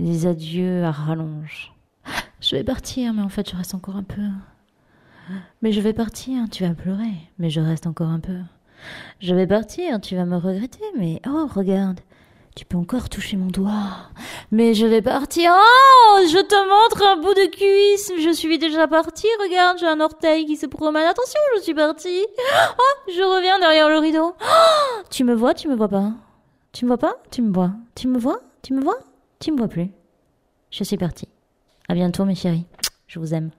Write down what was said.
des adieux à rallonge. Je vais partir, mais en fait, je reste encore un peu. Mais je vais partir, tu vas pleurer, mais je reste encore un peu. Je vais partir, tu vas me regretter, mais oh, regarde, tu peux encore toucher mon doigt. Mais je vais partir. Oh, je te montre un bout de cuisse. Je suis déjà partie. Regarde, j'ai un orteil qui se promène. Attention, je suis partie. Oh, je reviens derrière le rideau. Oh, tu me vois, tu me vois pas. Tu me vois pas, tu me vois? Tu me vois, tu me vois, tu me vois plus. Je suis partie. À bientôt, mes chéris. Je vous aime.